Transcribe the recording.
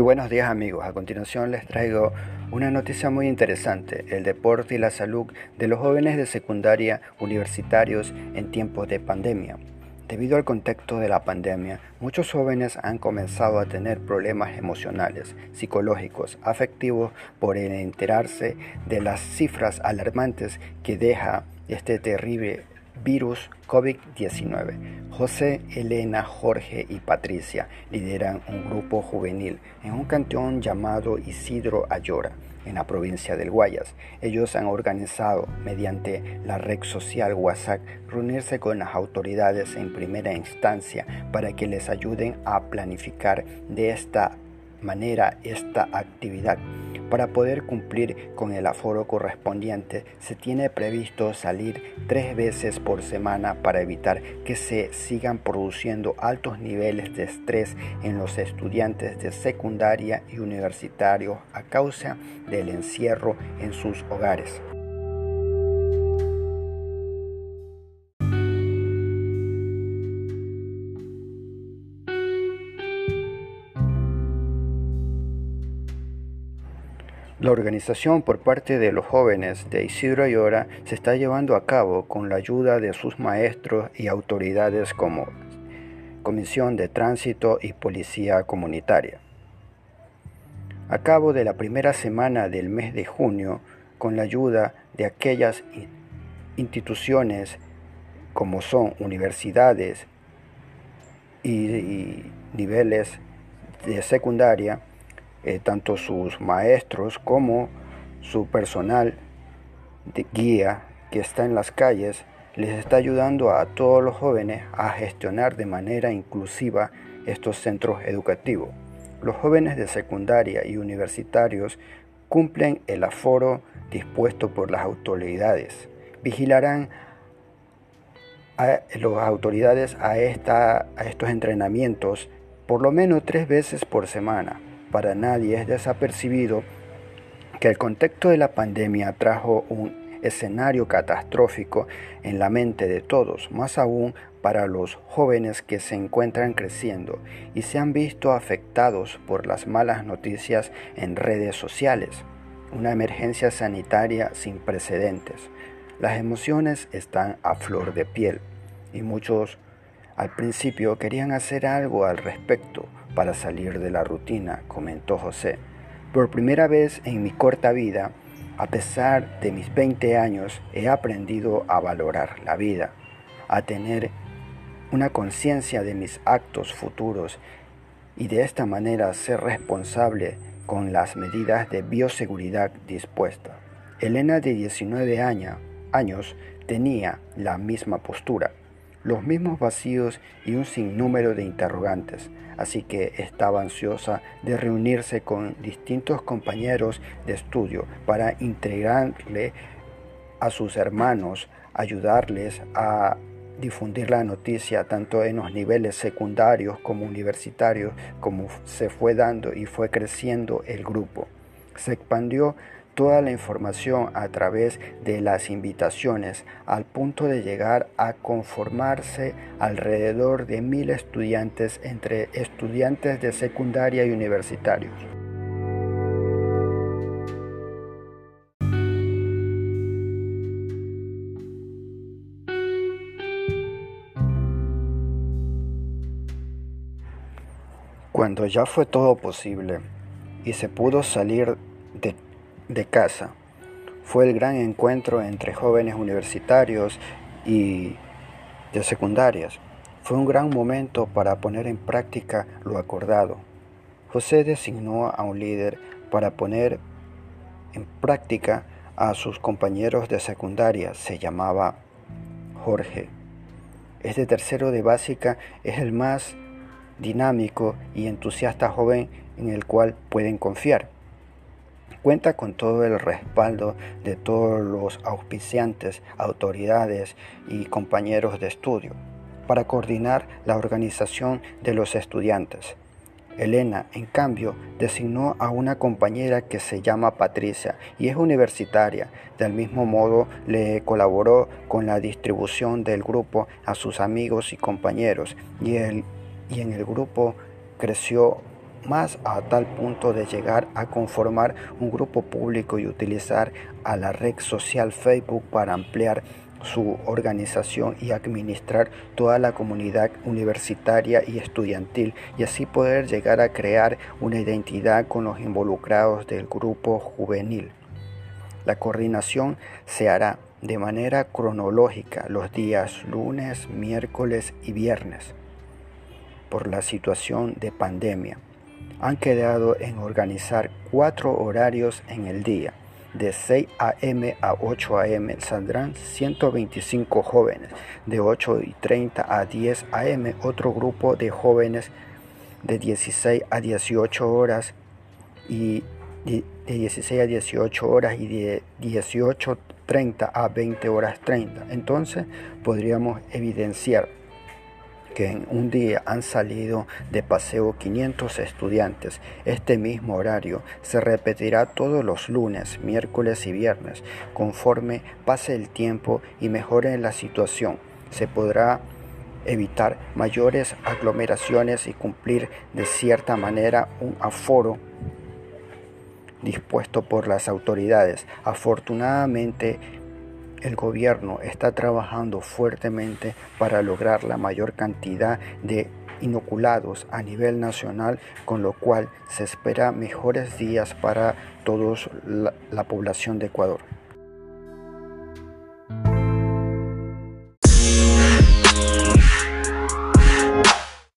Buenos días amigos, a continuación les traigo una noticia muy interesante, el deporte y la salud de los jóvenes de secundaria universitarios en tiempos de pandemia. Debido al contexto de la pandemia, muchos jóvenes han comenzado a tener problemas emocionales, psicológicos, afectivos por enterarse de las cifras alarmantes que deja este terrible virus COVID-19. José, Elena, Jorge y Patricia lideran un grupo juvenil en un cantón llamado Isidro Ayora, en la provincia del Guayas. Ellos han organizado, mediante la red social WhatsApp, reunirse con las autoridades en primera instancia para que les ayuden a planificar de esta manera esta actividad. Para poder cumplir con el aforo correspondiente, se tiene previsto salir tres veces por semana para evitar que se sigan produciendo altos niveles de estrés en los estudiantes de secundaria y universitarios a causa del encierro en sus hogares. La organización por parte de los jóvenes de Isidro Ayora se está llevando a cabo con la ayuda de sus maestros y autoridades como Comisión de Tránsito y Policía Comunitaria. A cabo de la primera semana del mes de junio, con la ayuda de aquellas instituciones como son universidades y, niveles de secundaria, eh, tanto sus maestros como su personal de guía que está en las calles les está ayudando a todos los jóvenes a gestionar de manera inclusiva estos centros educativos. Los jóvenes de secundaria y universitarios cumplen el aforo dispuesto por las autoridades. Vigilarán a las autoridades a, a estos entrenamientos por lo menos tres veces por semana para nadie es desapercibido que el contexto de la pandemia trajo un escenario catastrófico en la mente de todos, más aún para los jóvenes que se encuentran creciendo y se han visto afectados por las malas noticias en redes sociales. Una emergencia sanitaria sin precedentes. Las emociones están a flor de piel y muchos al principio querían hacer algo al respecto, para salir de la rutina, comentó José. Por primera vez en mi corta vida, a pesar de mis 20 años, he aprendido a valorar la vida, a tener una conciencia de mis actos futuros y de esta manera ser responsable con las medidas de bioseguridad dispuestas. Elena de 19 años tenía la misma postura los mismos vacíos y un sinnúmero de interrogantes, así que estaba ansiosa de reunirse con distintos compañeros de estudio para integrarle a sus hermanos, ayudarles a difundir la noticia tanto en los niveles secundarios como universitarios, como se fue dando y fue creciendo el grupo. Se expandió toda la información a través de las invitaciones al punto de llegar a conformarse alrededor de mil estudiantes entre estudiantes de secundaria y universitarios. Cuando ya fue todo posible y se pudo salir de de casa. Fue el gran encuentro entre jóvenes universitarios y de secundarias. Fue un gran momento para poner en práctica lo acordado. José designó a un líder para poner en práctica a sus compañeros de secundaria. Se llamaba Jorge. Este tercero de básica es el más dinámico y entusiasta joven en el cual pueden confiar. Cuenta con todo el respaldo de todos los auspiciantes, autoridades y compañeros de estudio para coordinar la organización de los estudiantes. Elena, en cambio, designó a una compañera que se llama Patricia y es universitaria. Del mismo modo, le colaboró con la distribución del grupo a sus amigos y compañeros y, y en el grupo creció más a tal punto de llegar a conformar un grupo público y utilizar a la red social Facebook para ampliar su organización y administrar toda la comunidad universitaria y estudiantil y así poder llegar a crear una identidad con los involucrados del grupo juvenil. La coordinación se hará de manera cronológica los días lunes, miércoles y viernes por la situación de pandemia. Han quedado en organizar cuatro horarios en el día de 6 a.m. a 8 a.m. saldrán 125 jóvenes. De 8 y 30 a 10 a.m. otro grupo de jóvenes de 16 a 18 horas y de 16 a 18 horas y de 18.30 a 20 horas 30. Entonces podríamos evidenciar que en un día han salido de paseo 500 estudiantes. Este mismo horario se repetirá todos los lunes, miércoles y viernes. Conforme pase el tiempo y mejore la situación, se podrá evitar mayores aglomeraciones y cumplir de cierta manera un aforo dispuesto por las autoridades. Afortunadamente, el gobierno está trabajando fuertemente para lograr la mayor cantidad de inoculados a nivel nacional, con lo cual se espera mejores días para toda la, la población de Ecuador.